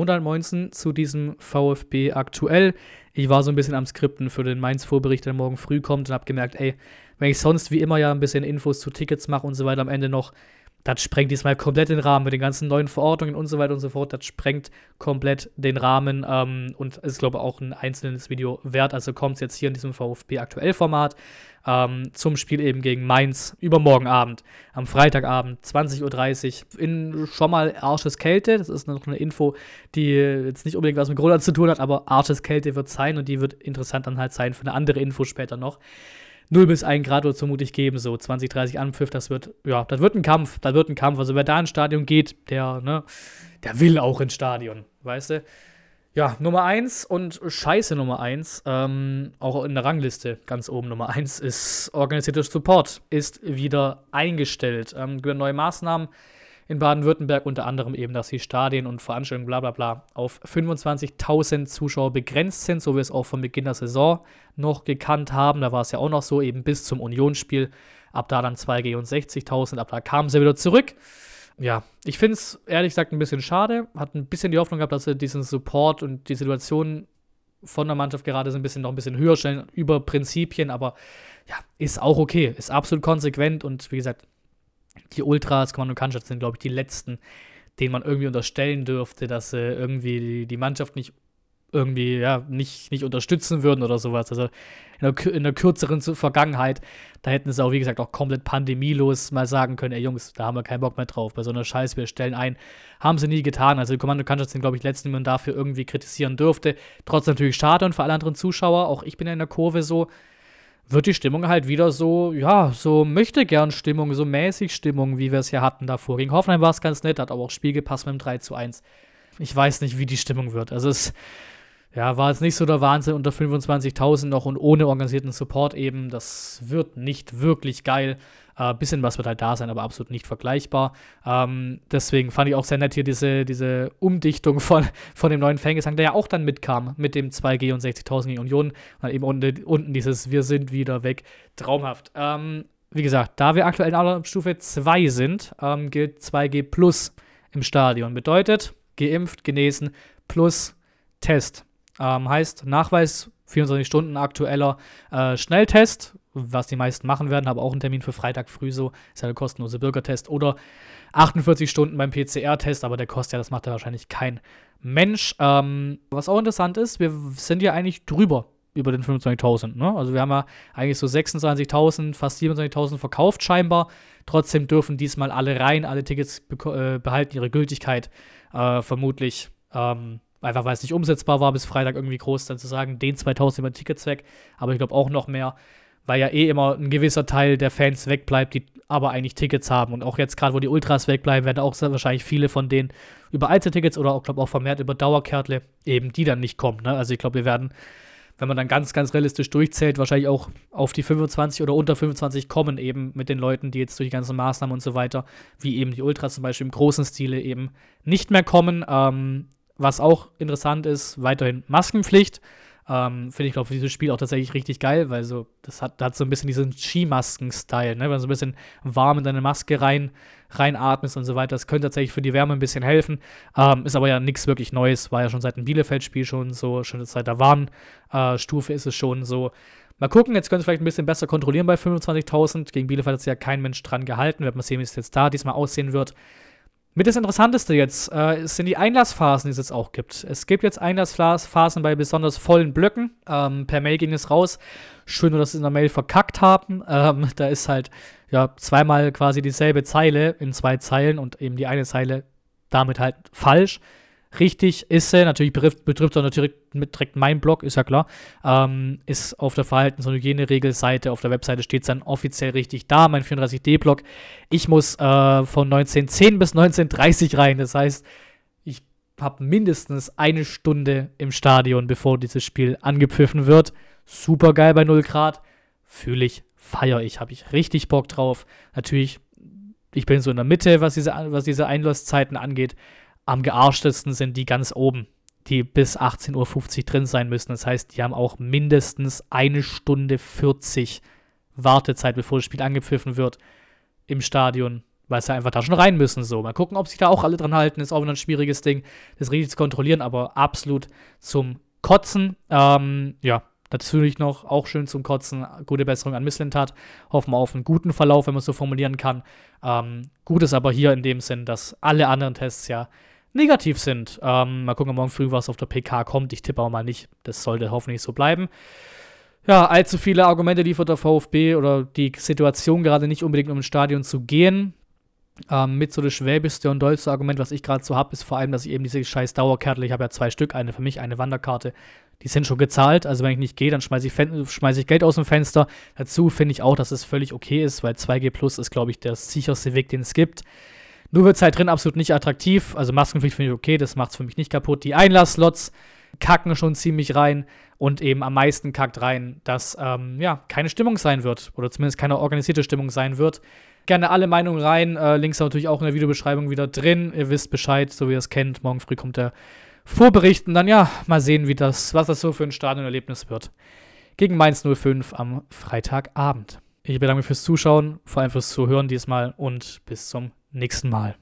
und dann Moinsen zu diesem VfB aktuell. Ich war so ein bisschen am Skripten für den Mainz-Vorbericht, der morgen früh kommt und habe gemerkt, ey, wenn ich sonst wie immer ja ein bisschen Infos zu Tickets mache und so weiter am Ende noch, das sprengt diesmal komplett den Rahmen mit den ganzen neuen Verordnungen und so weiter und so fort. Das sprengt komplett den Rahmen ähm, und ist, glaube ich, auch ein einzelnes Video wert. Also kommt es jetzt hier in diesem VfB aktuell Format ähm, zum Spiel eben gegen Mainz übermorgen Abend, am Freitagabend, 20.30 Uhr, in schon mal Arsches Kälte. Das ist noch eine Info, die jetzt nicht unbedingt was mit Groland zu tun hat, aber Arsches Kälte wird sein und die wird interessant dann halt sein für eine andere Info später noch. 0 bis 1 Grad wird es vermutlich geben, so 20, 30 Anpfiff, das wird, ja, das wird ein Kampf, das wird ein Kampf. Also wer da ins Stadion geht, der, ne, der will auch ins Stadion, weißt du? Ja, Nummer 1 und Scheiße Nummer 1, ähm, auch in der Rangliste ganz oben Nummer 1 ist organisierter Support, ist wieder eingestellt. Ähm, neue Maßnahmen in Baden-Württemberg, unter anderem eben, dass die Stadien und Veranstaltungen bla bla bla auf 25.000 Zuschauer begrenzt sind, so wie wir es auch von Beginn der Saison noch gekannt haben. Da war es ja auch noch so, eben bis zum Unionsspiel. Ab da dann 2G und 60.000, ab da kamen sie wieder zurück. Ja, ich finde es ehrlich gesagt ein bisschen schade. Hat ein bisschen die Hoffnung gehabt, dass sie diesen Support und die Situation von der Mannschaft gerade so ein bisschen noch ein bisschen höher stellen über Prinzipien, aber ja, ist auch okay, ist absolut konsequent und wie gesagt, die Ultras, Kommando Cannstatt sind, glaube ich, die letzten, denen man irgendwie unterstellen dürfte, dass sie irgendwie die Mannschaft nicht irgendwie ja, nicht, nicht unterstützen würden oder sowas. Also in der, in der kürzeren Vergangenheit, da hätten sie auch, wie gesagt, auch komplett pandemielos mal sagen können, ey Jungs, da haben wir keinen Bock mehr drauf. Bei so einer Scheiße, wir stellen ein. Haben sie nie getan. Also die Kommando Cannstatt sind, glaube ich, letzten, die man dafür irgendwie kritisieren dürfte. Trotzdem natürlich schade und für alle anderen Zuschauer, auch ich bin ja in der Kurve so, wird die Stimmung halt wieder so, ja, so möchte gern Stimmung, so mäßig Stimmung, wie wir es ja hatten davor. Gegen Hoffenheim war es ganz nett, hat aber auch Spiel gepasst mit dem 3 zu 1. Ich weiß nicht, wie die Stimmung wird. Also es ja, war jetzt nicht so der Wahnsinn unter 25.000 noch und ohne organisierten Support eben. Das wird nicht wirklich geil. Äh, bisschen was wird halt da sein, aber absolut nicht vergleichbar. Ähm, deswegen fand ich auch sehr nett hier diese, diese Umdichtung von, von dem neuen Fangesang, der ja auch dann mitkam mit dem 2G und 60.000 gegen Union. Und dann eben unten, unten dieses Wir sind wieder weg. Traumhaft. Ähm, wie gesagt, da wir aktuell in Stufe 2 sind, ähm, gilt 2G plus im Stadion. Bedeutet, geimpft, genesen plus Test. Ähm, heißt Nachweis 24 Stunden aktueller äh, Schnelltest, was die meisten machen werden, habe auch einen Termin für Freitag früh so, ist ja der kostenlose Bürgertest oder 48 Stunden beim PCR-Test, aber der kostet ja, das macht ja wahrscheinlich kein Mensch. Ähm, was auch interessant ist, wir sind ja eigentlich drüber über den 25.000. Ne? Also wir haben ja eigentlich so 26.000, fast 27.000 verkauft scheinbar. Trotzdem dürfen diesmal alle rein, alle Tickets be äh, behalten ihre Gültigkeit. Äh, vermutlich ähm, einfach weil es nicht umsetzbar war, bis Freitag irgendwie groß dann zu sagen, den 2000 über Tickets weg, aber ich glaube auch noch mehr, weil ja eh immer ein gewisser Teil der Fans wegbleibt, die aber eigentlich Tickets haben. Und auch jetzt gerade, wo die Ultras wegbleiben, werden auch wahrscheinlich viele von denen über Einzeltickets oder auch, glaube auch vermehrt über Dauerkärtle eben die dann nicht kommen. Ne? Also ich glaube, wir werden, wenn man dann ganz, ganz realistisch durchzählt, wahrscheinlich auch auf die 25 oder unter 25 kommen, eben mit den Leuten, die jetzt durch die ganzen Maßnahmen und so weiter, wie eben die Ultras zum Beispiel im großen Stile eben nicht mehr kommen. Ähm, was auch interessant ist, weiterhin Maskenpflicht. Ähm, Finde ich, glaube für dieses Spiel auch tatsächlich richtig geil, weil so, das hat, hat so ein bisschen diesen Skimasken-Style, ne? Wenn du so ein bisschen warm in deine Maske rein, reinatmest und so weiter. Das könnte tatsächlich für die Wärme ein bisschen helfen. Ähm, ist aber ja nichts wirklich Neues, war ja schon seit dem Bielefeld-Spiel schon so, schon seit der Warnstufe äh, ist es schon so. Mal gucken, jetzt können sie vielleicht ein bisschen besser kontrollieren bei 25.000. Gegen Bielefeld hat sich ja kein Mensch dran gehalten. Wird man sehen, wie es jetzt da diesmal aussehen wird. Mit das Interessanteste jetzt äh, sind die Einlassphasen, die es jetzt auch gibt. Es gibt jetzt Einlassphasen bei besonders vollen Blöcken. Ähm, per Mail ging es raus. Schön dass sie in der Mail verkackt haben. Ähm, da ist halt ja zweimal quasi dieselbe Zeile in zwei Zeilen und eben die eine Zeile damit halt falsch richtig ist sie, natürlich betrifft, betrifft auch natürlich direkt mein Blog, ist ja klar, ähm, ist auf der Verhaltens- und Hygieneregelseite, auf der Webseite steht es dann offiziell richtig da, mein 34D-Blog. Ich muss äh, von 1910 bis 1930 rein, das heißt, ich habe mindestens eine Stunde im Stadion, bevor dieses Spiel angepfiffen wird. Super geil bei 0 Grad, fühle ich, feiere ich, habe ich richtig Bock drauf. Natürlich, ich bin so in der Mitte, was diese, was diese Einlasszeiten angeht am gearschtesten sind die ganz oben, die bis 18.50 Uhr drin sein müssen. Das heißt, die haben auch mindestens eine Stunde 40 Wartezeit, bevor das Spiel angepfiffen wird im Stadion. weil sie einfach da schon rein müssen. So, mal gucken, ob sich da auch alle dran halten. Ist auch wieder ein schwieriges Ding, das richtig zu kontrollieren, aber absolut zum Kotzen. Ähm, ja, natürlich noch auch schön zum Kotzen. Gute Besserung an Misslintat. Hoffen wir auf einen guten Verlauf, wenn man es so formulieren kann. Ähm, gut ist aber hier in dem Sinn, dass alle anderen Tests ja negativ sind. Ähm, mal gucken, morgen früh was auf der PK kommt. Ich tippe auch mal nicht. Das sollte hoffentlich so bleiben ja, allzu viele Argumente liefert der VfB oder die Situation gerade nicht unbedingt, um ins Stadion zu gehen. Ähm, mit so das schwäbischste und dollste Argument, was ich gerade so habe, ist vor allem, dass ich eben diese scheiß Dauerkärtel, ich habe ja zwei Stück, eine für mich, eine Wanderkarte, die sind schon gezahlt. Also wenn ich nicht gehe, dann schmeiße ich, schmeiß ich Geld aus dem Fenster. Dazu finde ich auch, dass es völlig okay ist, weil 2G Plus ist, glaube ich, der sicherste Weg, den es gibt. Nur wird es halt drin absolut nicht attraktiv. Also Maskenpflicht finde ich okay, das macht es für mich nicht kaputt. Die Einlassslots kacken schon ziemlich rein und eben am meisten kackt rein, dass ähm, ja keine Stimmung sein wird oder zumindest keine organisierte Stimmung sein wird. Gerne alle Meinungen rein. Äh, Links natürlich auch in der Videobeschreibung wieder drin. Ihr wisst Bescheid, so wie ihr es kennt. Morgen früh kommt der Vorbericht und dann ja, mal sehen, wie das, was das so für ein Stadionerlebnis wird. Gegen Mainz 05 am Freitagabend. Ich bedanke mich fürs Zuschauen, vor allem fürs Zuhören diesmal und bis zum nächsten Mal.